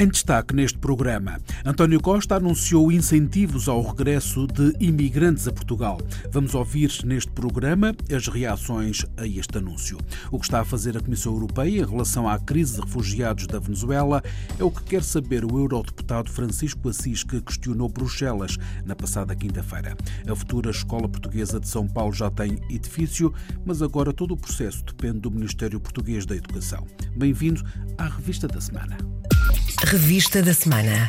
Em destaque neste programa, António Costa anunciou incentivos ao regresso de imigrantes a Portugal. Vamos ouvir neste programa as reações a este anúncio. O que está a fazer a Comissão Europeia em relação à crise de refugiados da Venezuela é o que quer saber o eurodeputado Francisco Assis, que questionou Bruxelas na passada quinta-feira. A futura Escola Portuguesa de São Paulo já tem edifício, mas agora todo o processo depende do Ministério Português da Educação. Bem-vindo à Revista da Semana. Revista da Semana.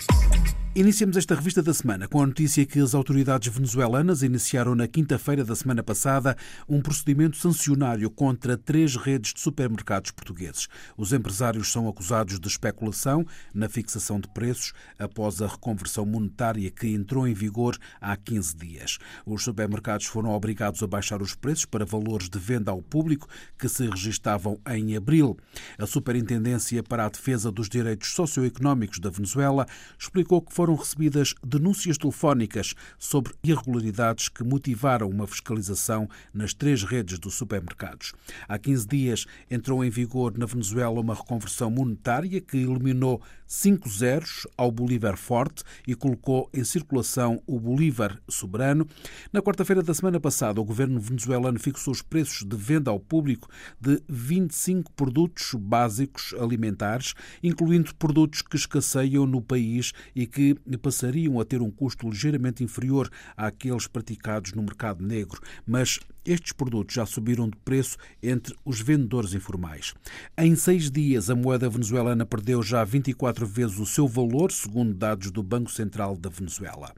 Iniciamos esta revista da semana com a notícia que as autoridades venezuelanas iniciaram na quinta-feira da semana passada um procedimento sancionário contra três redes de supermercados portugueses. Os empresários são acusados de especulação na fixação de preços após a reconversão monetária que entrou em vigor há 15 dias. Os supermercados foram obrigados a baixar os preços para valores de venda ao público que se registavam em abril. A Superintendência para a Defesa dos Direitos Socioeconómicos da Venezuela explicou que foram recebidas denúncias telefónicas sobre irregularidades que motivaram uma fiscalização nas três redes de supermercados. Há 15 dias entrou em vigor na Venezuela uma reconversão monetária que eliminou cinco zeros ao Bolívar Forte e colocou em circulação o Bolívar Soberano. Na quarta-feira da semana passada, o governo venezuelano fixou os preços de venda ao público de 25 produtos básicos alimentares, incluindo produtos que escasseiam no país e que passariam a ter um custo ligeiramente inferior àqueles praticados no mercado negro, mas estes produtos já subiram de preço entre os vendedores informais. Em seis dias, a moeda venezuelana perdeu já 24 vezes o seu valor, segundo dados do Banco Central da Venezuela.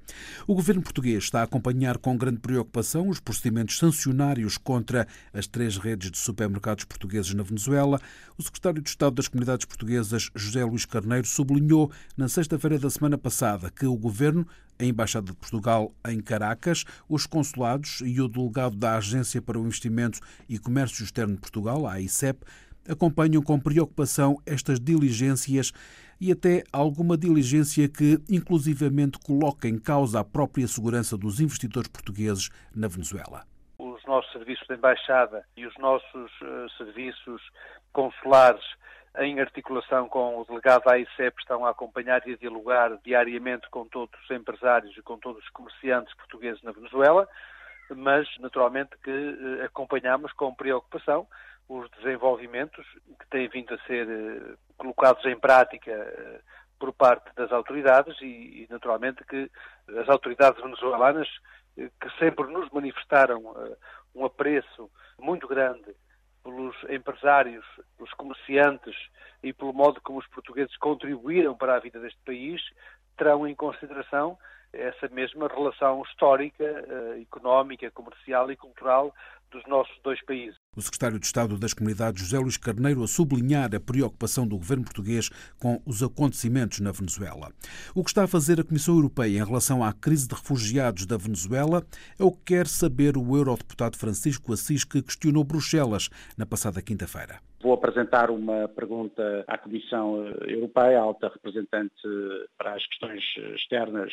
O governo português está a acompanhar com grande preocupação os procedimentos sancionários contra as três redes de supermercados portugueses na Venezuela. O secretário de Estado das Comunidades Portuguesas, José Luís Carneiro, sublinhou na sexta-feira da semana passada que o governo a Embaixada de Portugal em Caracas, os consulados e o delegado da Agência para o Investimento e Comércio Externo de Portugal, a AICEP, acompanham com preocupação estas diligências e até alguma diligência que, inclusivamente, coloca em causa a própria segurança dos investidores portugueses na Venezuela. Os nossos serviços de embaixada e os nossos uh, serviços consulares em articulação com o delegado da AICEP, estão a acompanhar e a dialogar diariamente com todos os empresários e com todos os comerciantes portugueses na Venezuela, mas naturalmente que eh, acompanhamos com preocupação os desenvolvimentos que têm vindo a ser eh, colocados em prática eh, por parte das autoridades e, naturalmente, que as autoridades venezuelanas, que sempre nos manifestaram um apreço muito grande pelos empresários, pelos comerciantes e pelo modo como os portugueses contribuíram para a vida deste país, terão em consideração essa mesma relação histórica, eh, económica, comercial e cultural dos nossos dois países. O secretário de Estado das Comunidades, José Luís Carneiro, a sublinhar a preocupação do governo português com os acontecimentos na Venezuela. O que está a fazer a Comissão Europeia em relação à crise de refugiados da Venezuela é o que quer saber o eurodeputado Francisco Assis, que questionou Bruxelas na passada quinta-feira. Vou apresentar uma pergunta à Comissão Europeia, a alta representante para as questões externas,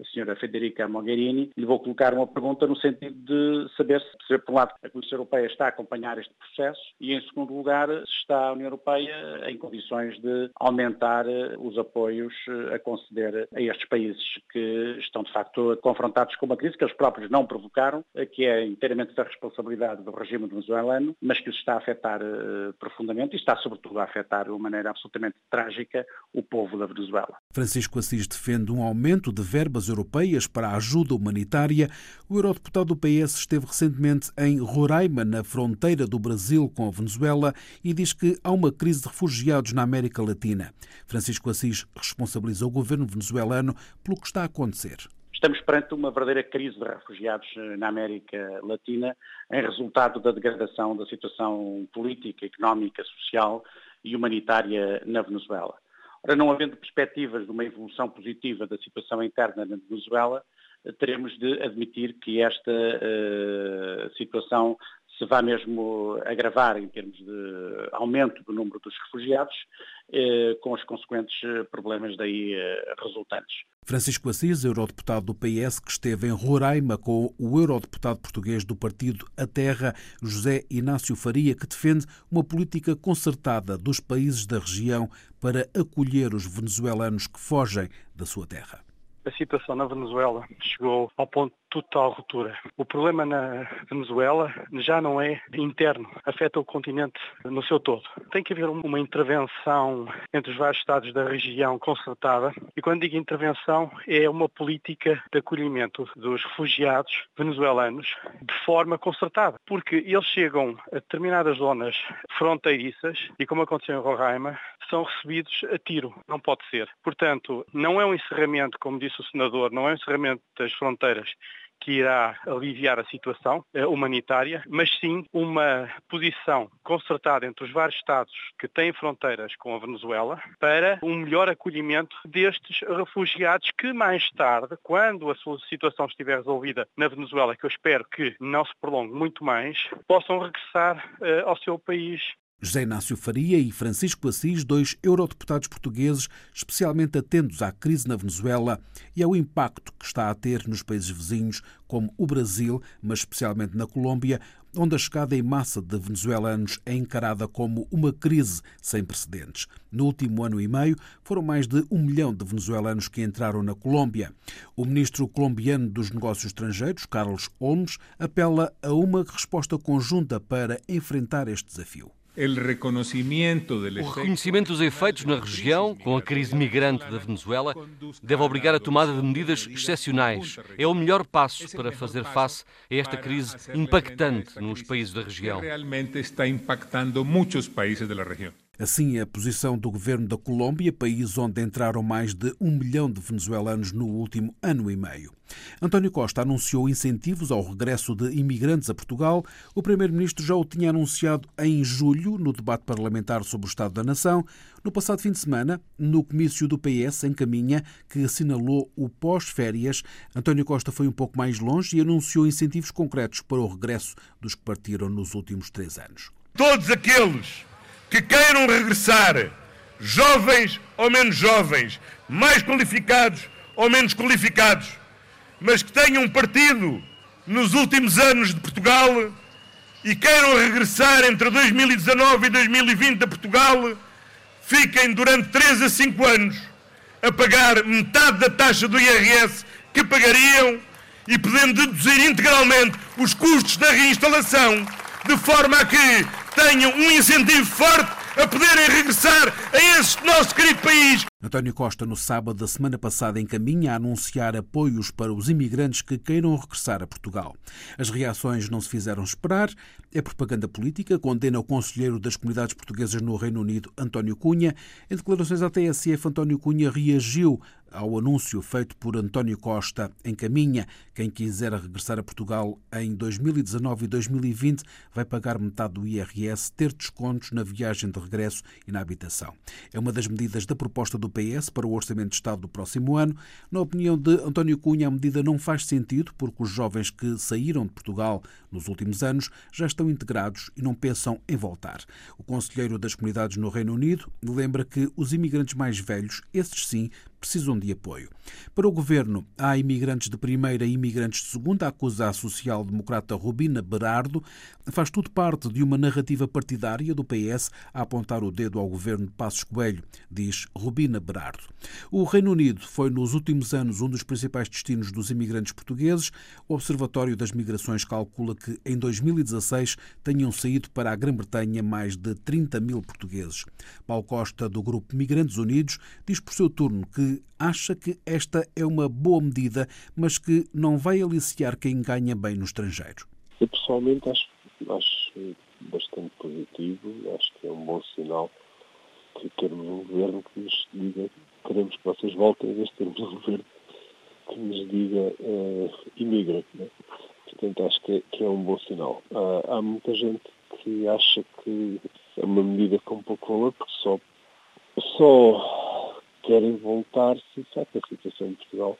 a senhora Federica Mogherini, e vou colocar uma pergunta no sentido de saber se, por um lado, a Comissão Europeia está a acompanhar este processo e, em segundo lugar, se está a União Europeia em condições de aumentar os apoios a conceder a estes países que estão, de facto, confrontados com uma crise que eles próprios não provocaram, que é inteiramente da responsabilidade do regime venezuelano, mas que os está a afetar profundamente profundamente e está, sobretudo, a afetar de uma maneira absolutamente trágica o povo da Venezuela. Francisco Assis defende um aumento de verbas europeias para a ajuda humanitária. O eurodeputado do PS esteve recentemente em Roraima, na fronteira do Brasil com a Venezuela, e diz que há uma crise de refugiados na América Latina. Francisco Assis responsabiliza o governo venezuelano pelo que está a acontecer. Estamos perante uma verdadeira crise de refugiados eh, na América Latina, em resultado da degradação da situação política, económica, social e humanitária na Venezuela. Ora, não havendo perspectivas de uma evolução positiva da situação interna na Venezuela, teremos de admitir que esta uh, situação se vai mesmo agravar em termos de aumento do número dos refugiados, eh, com os consequentes problemas daí eh, resultantes. Francisco Assis, eurodeputado do PS, que esteve em Roraima com o eurodeputado português do partido A Terra, José Inácio Faria, que defende uma política concertada dos países da região para acolher os venezuelanos que fogem da sua terra a situação na Venezuela chegou ao ponto total ruptura. O problema na Venezuela já não é interno, afeta o continente no seu todo. Tem que haver uma intervenção entre os vários estados da região concertada e quando digo intervenção é uma política de acolhimento dos refugiados venezuelanos de forma concertada, porque eles chegam a determinadas zonas fronteiriças e como aconteceu em Roraima, são recebidos a tiro. Não pode ser. Portanto, não é um encerramento, como disse o senador, não é um encerramento das fronteiras que irá aliviar a situação eh, humanitária, mas sim uma posição concertada entre os vários Estados que têm fronteiras com a Venezuela para um melhor acolhimento destes refugiados que mais tarde, quando a sua situação estiver resolvida na Venezuela, que eu espero que não se prolongue muito mais, possam regressar uh, ao seu país José Inácio Faria e Francisco Assis, dois eurodeputados portugueses especialmente atentos à crise na Venezuela e ao impacto que está a ter nos países vizinhos, como o Brasil, mas especialmente na Colômbia, onde a chegada em massa de venezuelanos é encarada como uma crise sem precedentes. No último ano e meio, foram mais de um milhão de venezuelanos que entraram na Colômbia. O ministro colombiano dos Negócios Estrangeiros, Carlos Olmos, apela a uma resposta conjunta para enfrentar este desafio. O reconhecimento dos efeitos na região, com a crise migrante da Venezuela, deve obrigar a tomada de medidas excepcionais. É o melhor passo para fazer face a esta crise impactante nos países da região. Realmente está impactando muitos países da região. Assim, a posição do governo da Colômbia, país onde entraram mais de um milhão de venezuelanos no último ano e meio. António Costa anunciou incentivos ao regresso de imigrantes a Portugal. O primeiro-ministro já o tinha anunciado em julho, no debate parlamentar sobre o Estado da Nação. No passado fim de semana, no comício do PS em Caminha, que assinalou o pós-férias, António Costa foi um pouco mais longe e anunciou incentivos concretos para o regresso dos que partiram nos últimos três anos. Todos aqueles que queiram regressar, jovens ou menos jovens, mais qualificados ou menos qualificados, mas que tenham partido nos últimos anos de Portugal e queiram regressar entre 2019 e 2020 a Portugal, fiquem durante 3 a 5 anos a pagar metade da taxa do IRS que pagariam e podendo deduzir integralmente os custos da reinstalação, de forma a que tenham um incentivo forte a poderem regressar a esse nosso querido país. António Costa, no sábado da semana passada, encaminha a anunciar apoios para os imigrantes que queiram regressar a Portugal. As reações não se fizeram esperar. É propaganda política, condena o conselheiro das comunidades portuguesas no Reino Unido, António Cunha. Em declarações à TSF, António Cunha reagiu ao anúncio feito por António Costa em caminha. Quem quiser regressar a Portugal em 2019 e 2020 vai pagar metade do IRS, ter descontos na viagem de regresso e na habitação. É uma das medidas da proposta do PS para o Orçamento de Estado do próximo ano. Na opinião de António Cunha, a medida não faz sentido porque os jovens que saíram de Portugal nos últimos anos já estão integrados e não pensam em voltar. O conselheiro das comunidades no Reino Unido lembra que os imigrantes mais velhos, esses sim, precisam de apoio. Para o governo, há imigrantes de primeira e imigrantes de segunda, acusa a social-democrata Rubina Berardo. Faz tudo parte de uma narrativa partidária do PS a apontar o dedo ao governo de Passos Coelho, diz Rubina Berardo. O Reino Unido foi nos últimos anos um dos principais destinos dos imigrantes portugueses. O Observatório das Migrações calcula que em 2016 tenham saído para a Grã-Bretanha mais de 30 mil portugueses. Paulo Costa, do Grupo Migrantes Unidos, diz por seu turno que acha que esta é uma boa medida, mas que não vai aliciar quem ganha bem no estrangeiro. Eu pessoalmente acho, acho bastante positivo, acho que é um bom sinal que termos um governo que nos diga queremos que vocês voltem, em vez de termos um governo que nos diga uh, imigrem. Né? Portanto, acho que é, que é, um bom sinal. Uh, há muita gente que acha que é uma medida com pouco valor, porque só, só querem voltar se sabe a situação em Portugal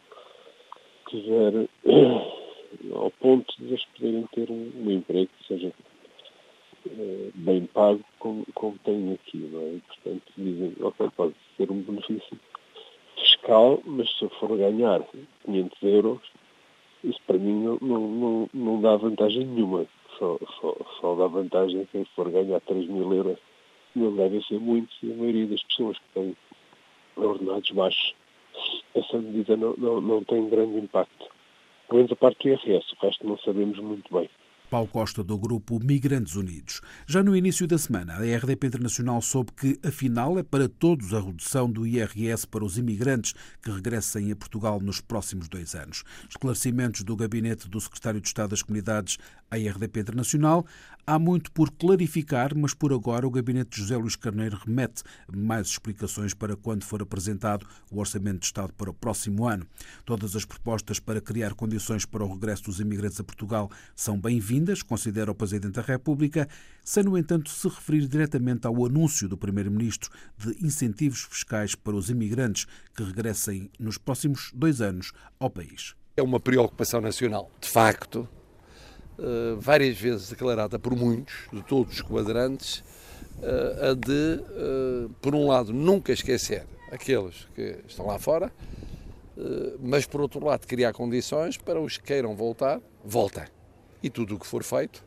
estiver eh, ao ponto de eles poderem ter um, um emprego que seja eh, bem pago como, como têm aqui, não é? Portanto, dizem, ok, pode ser um benefício fiscal, mas se eu for ganhar 500 euros, isso para mim não, não, não, não dá vantagem nenhuma. Só, só, só dá vantagem quem for ganhar 3 mil euros. Não devem ser muitos e a maioria das pessoas que têm ordenados baixos. Essa medida não, não, não tem grande impacto. Pelo menos a parte do IRS, o resto não sabemos muito bem. Paulo Costa, do grupo Migrantes Unidos. Já no início da semana, a RDP Internacional soube que, afinal, é para todos a redução do IRS para os imigrantes que regressem a Portugal nos próximos dois anos. Esclarecimentos do gabinete do Secretário de Estado das Comunidades à RDP Internacional. Há muito por clarificar, mas por agora o gabinete de José Luís Carneiro remete mais explicações para quando for apresentado o Orçamento de Estado para o próximo ano. Todas as propostas para criar condições para o regresso dos imigrantes a Portugal são bem-vindas, considera o Presidente da República, sem, no entanto, se referir diretamente ao anúncio do Primeiro-Ministro de incentivos fiscais para os imigrantes que regressem nos próximos dois anos ao país. É uma preocupação nacional. De facto, eh, várias vezes declarada por muitos, de todos os quadrantes, eh, a de, eh, por um lado, nunca esquecer aqueles que estão lá fora, mas por outro lado, criar condições para os que queiram voltar, voltem. E tudo o que for feito,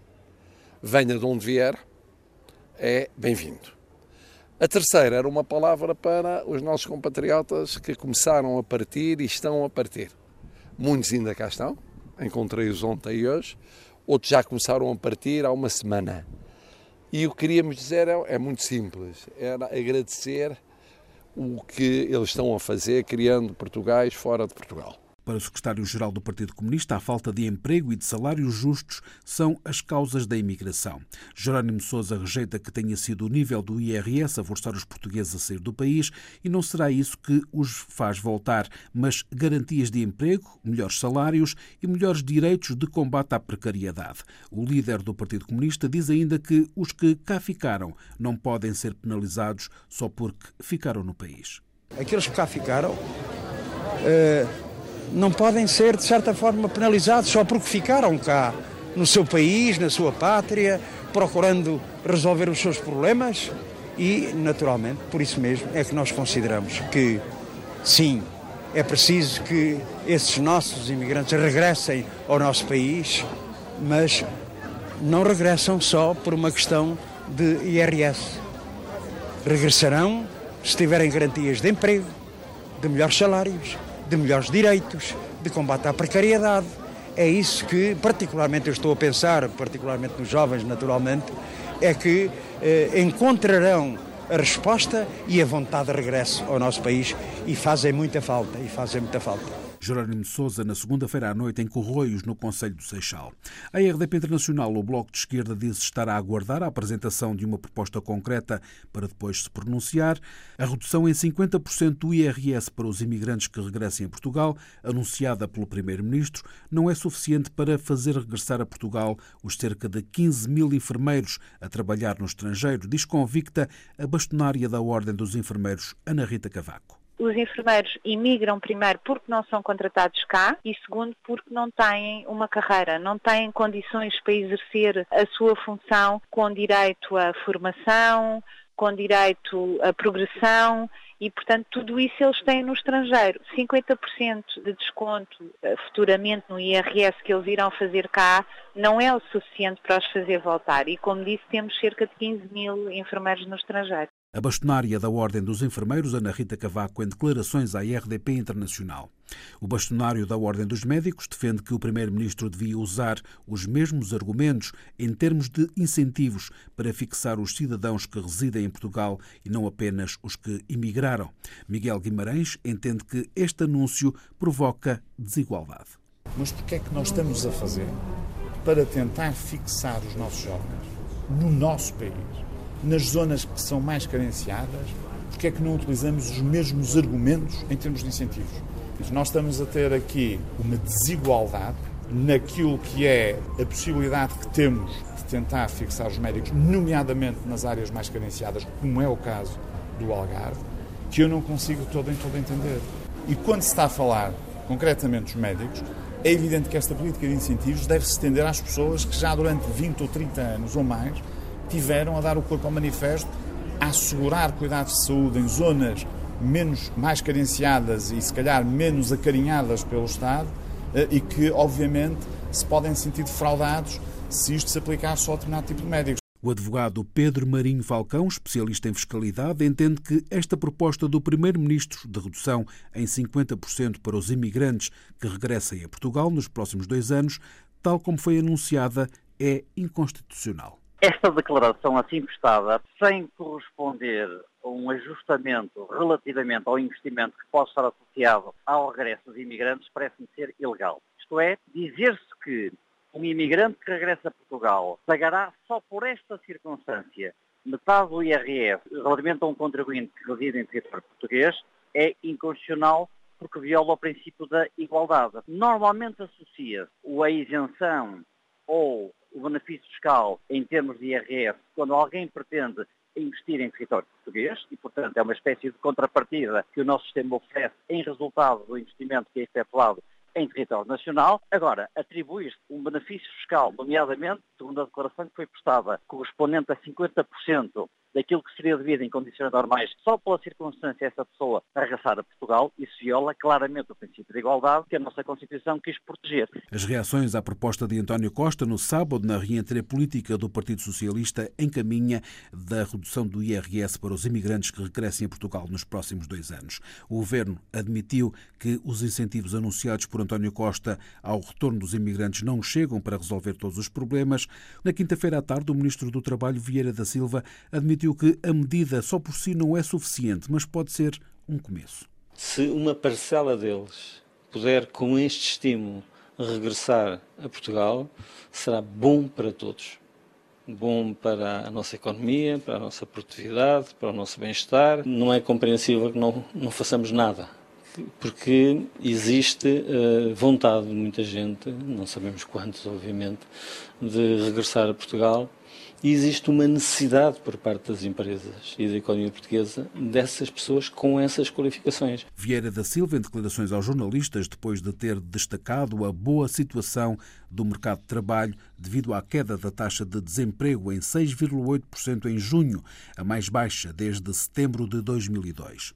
venha de onde vier, é bem-vindo. A terceira era uma palavra para os nossos compatriotas que começaram a partir e estão a partir. Muitos ainda cá estão, encontrei-os ontem e hoje, outros já começaram a partir há uma semana. E o que queríamos dizer é, é muito simples, era agradecer o que eles estão a fazer criando Portugais fora de Portugal. Para o secretário-geral do Partido Comunista, a falta de emprego e de salários justos são as causas da imigração. Jerónimo Sousa rejeita que tenha sido o nível do IRS a forçar os portugueses a sair do país e não será isso que os faz voltar, mas garantias de emprego, melhores salários e melhores direitos de combate à precariedade. O líder do Partido Comunista diz ainda que os que cá ficaram não podem ser penalizados só porque ficaram no país. Aqueles que cá ficaram. Uh não podem ser, de certa forma, penalizados só porque ficaram cá, no seu país, na sua pátria, procurando resolver os seus problemas e, naturalmente, por isso mesmo é que nós consideramos que, sim, é preciso que esses nossos imigrantes regressem ao nosso país, mas não regressam só por uma questão de IRS. Regressarão se tiverem garantias de emprego, de melhores salários, de melhores direitos, de combate à precariedade. É isso que, particularmente, eu estou a pensar, particularmente nos jovens, naturalmente, é que eh, encontrarão a resposta e a vontade de regresso ao nosso país e fazem muita falta, e fazem muita falta. Jerónimo de Sousa, na segunda-feira à noite, em Corroios, no Conselho do Seixal. A RDP Internacional, o Bloco de Esquerda, diz estar a aguardar a apresentação de uma proposta concreta para depois se pronunciar. A redução em 50% do IRS para os imigrantes que regressem a Portugal, anunciada pelo Primeiro-Ministro, não é suficiente para fazer regressar a Portugal os cerca de 15 mil enfermeiros a trabalhar no estrangeiro, diz convicta a bastonária da Ordem dos Enfermeiros, Ana Rita Cavaco os enfermeiros imigram primeiro porque não são contratados cá e segundo porque não têm uma carreira, não têm condições para exercer a sua função com direito à formação, com direito à progressão e, portanto, tudo isso eles têm no estrangeiro. 50% de desconto eh, futuramente no IRS que eles irão fazer cá não é o suficiente para os fazer voltar. E, como disse, temos cerca de 15 mil enfermeiros no estrangeiro. A bastonária da Ordem dos Enfermeiros, Ana Rita Cavaco, em declarações à IRDP Internacional. O bastonário da Ordem dos Médicos defende que o Primeiro-Ministro devia usar os mesmos argumentos em termos de incentivos para fixar os cidadãos que residem em Portugal e não apenas os que imigraram. Miguel Guimarães entende que este anúncio provoca desigualdade. Mas o que é que nós estamos a fazer para tentar fixar os nossos jovens no nosso país? Nas zonas que são mais carenciadas, porque é que não utilizamos os mesmos argumentos em termos de incentivos? Nós estamos a ter aqui uma desigualdade naquilo que é a possibilidade que temos de tentar fixar os médicos, nomeadamente nas áreas mais carenciadas, como é o caso do Algarve, que eu não consigo todo em todo entender. E quando se está a falar concretamente dos médicos, é evidente que esta política de incentivos deve se estender às pessoas que já durante 20 ou 30 anos ou mais tiveram a dar o corpo ao manifesto a assegurar cuidados de saúde em zonas menos, mais carenciadas e se calhar menos acarinhadas pelo Estado eh, e que, obviamente, se podem sentir defraudados se isto se aplicar só a determinado tipo de médicos. O advogado Pedro Marinho Falcão, especialista em fiscalidade, entende que esta proposta do Primeiro-Ministro de redução em 50% para os imigrantes que regressem a Portugal nos próximos dois anos, tal como foi anunciada, é inconstitucional. Esta declaração assim prestada, sem corresponder a um ajustamento relativamente ao investimento que pode estar associado ao regresso dos imigrantes, parece-me ser ilegal. Isto é, dizer-se que um imigrante que regressa a Portugal pagará só por esta circunstância metade do IRS relativamente a um contribuinte que reside em território português é inconstitucional porque viola o princípio da igualdade. Normalmente associa a isenção ou o benefício fiscal em termos de IRS quando alguém pretende investir em território português e, portanto, é uma espécie de contrapartida que o nosso sistema oferece em resultado do investimento que é efetuado em território nacional. Agora, atribuir-se um benefício fiscal, nomeadamente, segundo a declaração que foi prestada, correspondente a 50% daquilo que seria devido em condições normais, só pela circunstância essa pessoa regressar a Portugal, isso viola claramente o princípio de igualdade que a nossa Constituição quis proteger. As reações à proposta de António Costa no sábado na reentrée política do Partido Socialista encaminha da redução do IRS para os imigrantes que regressem a Portugal nos próximos dois anos. O governo admitiu que os incentivos anunciados por António Costa ao retorno dos imigrantes não chegam para resolver todos os problemas. Na quinta-feira à tarde, o ministro do Trabalho, Vieira da Silva, admitiu que a medida só por si não é suficiente, mas pode ser um começo. Se uma parcela deles puder, com este estímulo, regressar a Portugal, será bom para todos. Bom para a nossa economia, para a nossa produtividade, para o nosso bem-estar. Não é compreensível que não, não façamos nada porque existe uh, vontade de muita gente, não sabemos quantos, obviamente, de regressar a Portugal e existe uma necessidade por parte das empresas e da economia portuguesa dessas pessoas com essas qualificações. Vieira da Silva, em declarações aos jornalistas, depois de ter destacado a boa situação do mercado de trabalho devido à queda da taxa de desemprego em 6,8% em junho, a mais baixa desde setembro de 2002.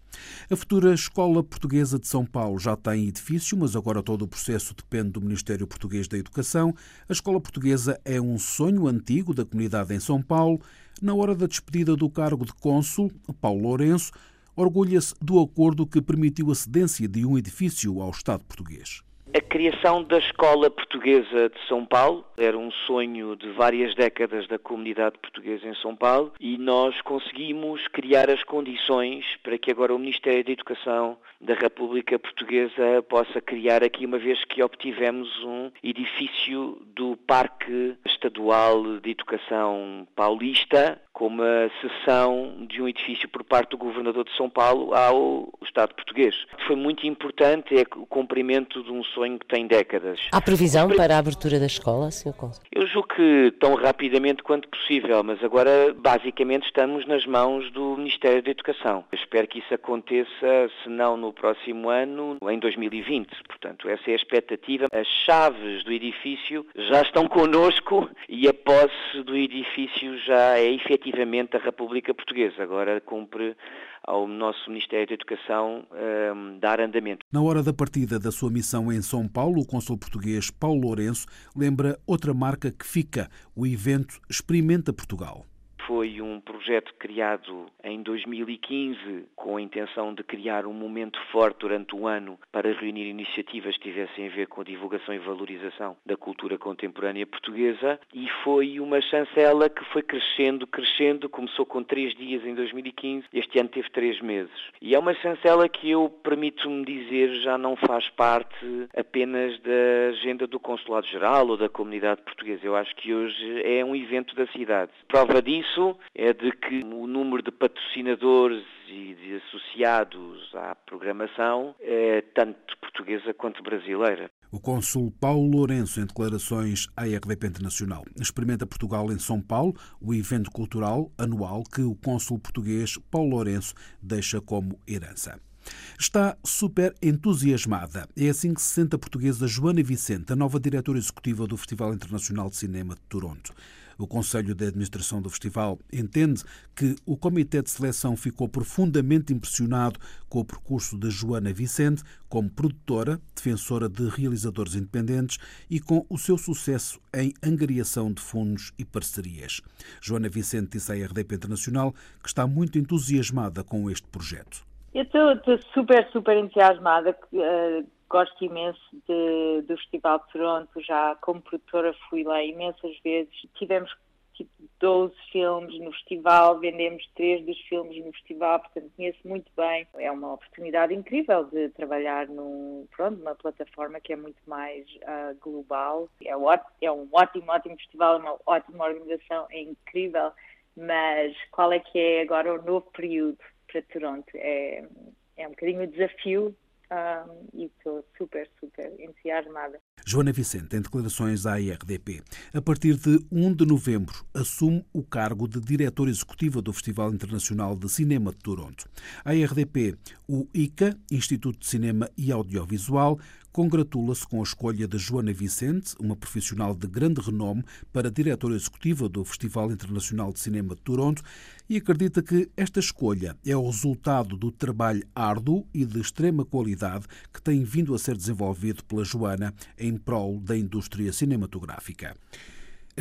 A futura Escola Portuguesa de São Paulo já tem edifício, mas agora todo o processo depende do Ministério Português da Educação. A Escola Portuguesa é um sonho antigo da comunidade em São Paulo. Na hora da despedida do cargo de cônsul, Paulo Lourenço orgulha-se do acordo que permitiu a cedência de um edifício ao Estado português. A criação da Escola Portuguesa de São Paulo era um sonho de várias décadas da comunidade portuguesa em São Paulo e nós conseguimos criar as condições para que agora o Ministério da Educação da República Portuguesa possa criar aqui, uma vez que obtivemos um edifício do Parque Estadual de Educação Paulista, com uma cessão de um edifício por parte do Governador de São Paulo ao Estado português. Foi muito importante, é o cumprimento de um sonho que tem décadas. Há previsão para a abertura da escola, Sr. Consul? Eu julgo que tão rapidamente quanto possível, mas agora basicamente estamos nas mãos do Ministério da Educação. Eu espero que isso aconteça, se não no próximo ano, em 2020. Portanto, essa é a expectativa. As chaves do edifício já estão connosco e a posse do edifício já é efetiva efetivamente a República Portuguesa. Agora cumpre ao nosso Ministério da Educação um, dar andamento. Na hora da partida da sua missão em São Paulo, o cônsul português Paulo Lourenço lembra outra marca que fica, o evento Experimenta Portugal foi um projeto criado em 2015 com a intenção de criar um momento forte durante o ano para reunir iniciativas que tivessem a ver com a divulgação e valorização da cultura contemporânea portuguesa e foi uma chancela que foi crescendo, crescendo, começou com três dias em 2015, este ano teve três meses. E é uma chancela que eu, permito-me dizer, já não faz parte apenas da agenda do Consulado-Geral ou da comunidade portuguesa. Eu acho que hoje é um evento da cidade. Prova disso é de que o número de patrocinadores e de associados à programação é tanto portuguesa quanto brasileira. O cônsul Paulo Lourenço, em declarações à RDP Internacional, experimenta Portugal em São Paulo, o evento cultural anual que o cônsul português Paulo Lourenço deixa como herança. Está super entusiasmada. É assim que se sente a portuguesa Joana Vicente, a nova diretora executiva do Festival Internacional de Cinema de Toronto. O Conselho de Administração do Festival entende que o Comitê de Seleção ficou profundamente impressionado com o percurso de Joana Vicente como produtora, defensora de realizadores independentes e com o seu sucesso em angariação de fundos e parcerias. Joana Vicente disse à RDP Internacional que está muito entusiasmada com este projeto. Eu estou super, super entusiasmada. Gosto imenso de, do Festival de Toronto. Já como produtora fui lá imensas vezes. Tivemos tipo 12 filmes no festival, vendemos três dos filmes no festival, portanto conheço muito bem. É uma oportunidade incrível de trabalhar num, pronto, numa plataforma que é muito mais uh, global. É, é um ótimo, ótimo festival, é uma ótima organização, é incrível, mas qual é que é agora o novo período para Toronto? É, é um bocadinho o desafio um, e estou super, super entusiasmada. Joana Vicente, em declarações à IRDP, a partir de 1 de novembro, assume o cargo de diretora executiva do Festival Internacional de Cinema de Toronto. A IRDP, o ICA, Instituto de Cinema e Audiovisual, congratula-se com a escolha de Joana Vicente, uma profissional de grande renome, para diretora executiva do Festival Internacional de Cinema de Toronto e acredita que esta escolha é o resultado do trabalho árduo e de extrema qualidade que tem vindo a ser desenvolvido pela Joana em prol da indústria cinematográfica.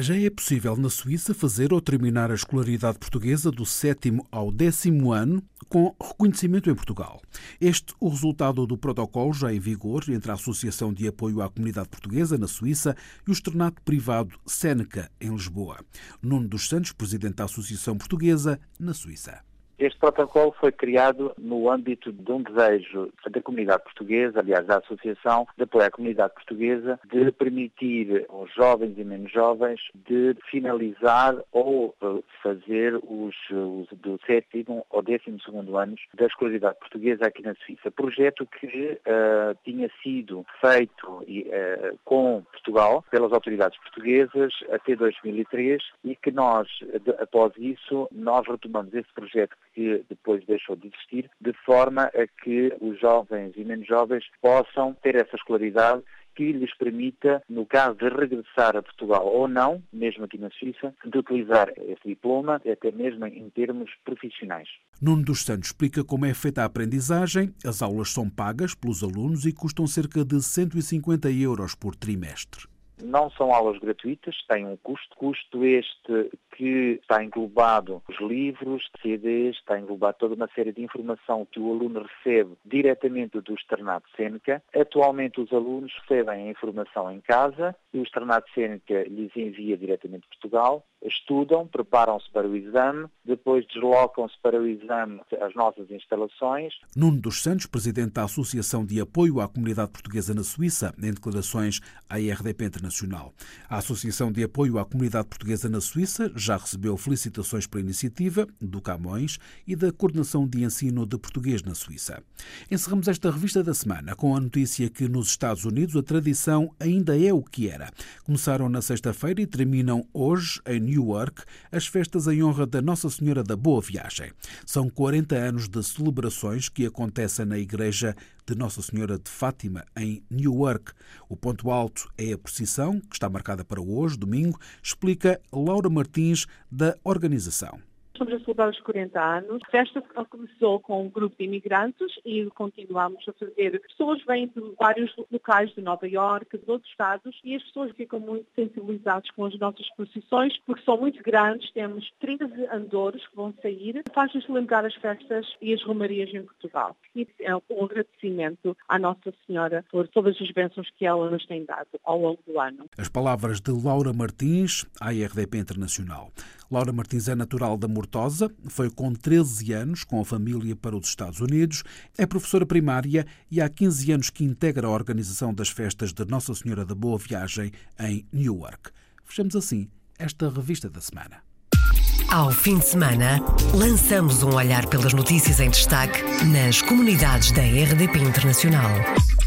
Já é possível na Suíça fazer ou terminar a escolaridade portuguesa do sétimo ao décimo ano com reconhecimento em Portugal. Este o resultado do protocolo já em vigor entre a Associação de Apoio à Comunidade Portuguesa na Suíça e o externato privado Seneca em Lisboa. Nuno dos Santos, presidente da Associação Portuguesa na Suíça. Este protocolo foi criado no âmbito de um desejo da comunidade portuguesa, aliás, da Associação de Apoio à Comunidade Portuguesa, de permitir aos jovens e menos jovens de finalizar ou fazer os, os do sétimo ou décimo segundo anos da escolaridade portuguesa aqui na Suíça. Projeto que uh, tinha sido feito uh, com Portugal, pelas autoridades portuguesas, até 2003 e que nós, de, após isso, nós retomamos esse projeto que depois deixou de existir, de forma a que os jovens e menos jovens possam ter essa escolaridade que lhes permita, no caso de regressar a Portugal ou não, mesmo aqui na Suíça, de utilizar esse diploma, até mesmo em termos profissionais. Nuno dos Santos explica como é feita a aprendizagem. As aulas são pagas pelos alunos e custam cerca de 150 euros por trimestre. Não são aulas gratuitas, têm um custo. Custo este que está englobado os livros, CDs, está englobado toda uma série de informação que o aluno recebe diretamente do Externato Cênica. Atualmente os alunos recebem a informação em casa e o Externato Cênica lhes envia diretamente de Portugal, estudam, preparam-se para o exame, depois deslocam-se para o exame às nossas instalações. Nuno dos Santos, presidente da Associação de Apoio à Comunidade Portuguesa na Suíça, em declarações à IRDP Internacional. A Associação de Apoio à Comunidade Portuguesa na Suíça já recebeu felicitações pela iniciativa do Camões e da Coordenação de Ensino de Português na Suíça. Encerramos esta revista da semana com a notícia que nos Estados Unidos a tradição ainda é o que era. Começaram na sexta-feira e terminam hoje em Newark as festas em honra da Nossa Senhora da Boa Viagem. São 40 anos de celebrações que acontecem na Igreja de Nossa Senhora de Fátima, em Newark. O ponto alto é a procissão, que está marcada para hoje, domingo, explica Laura Martins, da organização. Estamos a celebrar os 40 anos. A festa começou com um grupo de imigrantes e continuamos a fazer. Pessoas vêm de vários locais de Nova Iorque, de outros estados, e as pessoas ficam muito sensibilizadas com as nossas procissões, porque são muito grandes. Temos 30 andores que vão sair. Faz-nos lembrar as festas e as romarias em Portugal. E é um agradecimento à Nossa Senhora por todas as bênçãos que ela nos tem dado ao longo do ano. As palavras de Laura Martins, à RDP Internacional. Laura Martins é natural da Mortosa, foi com 13 anos com a família para os Estados Unidos, é professora primária e há 15 anos que integra a organização das festas de Nossa Senhora da Boa Viagem em Newark. Fechamos assim esta revista da semana. Ao fim de semana, lançamos um olhar pelas notícias em destaque nas comunidades da RDP Internacional.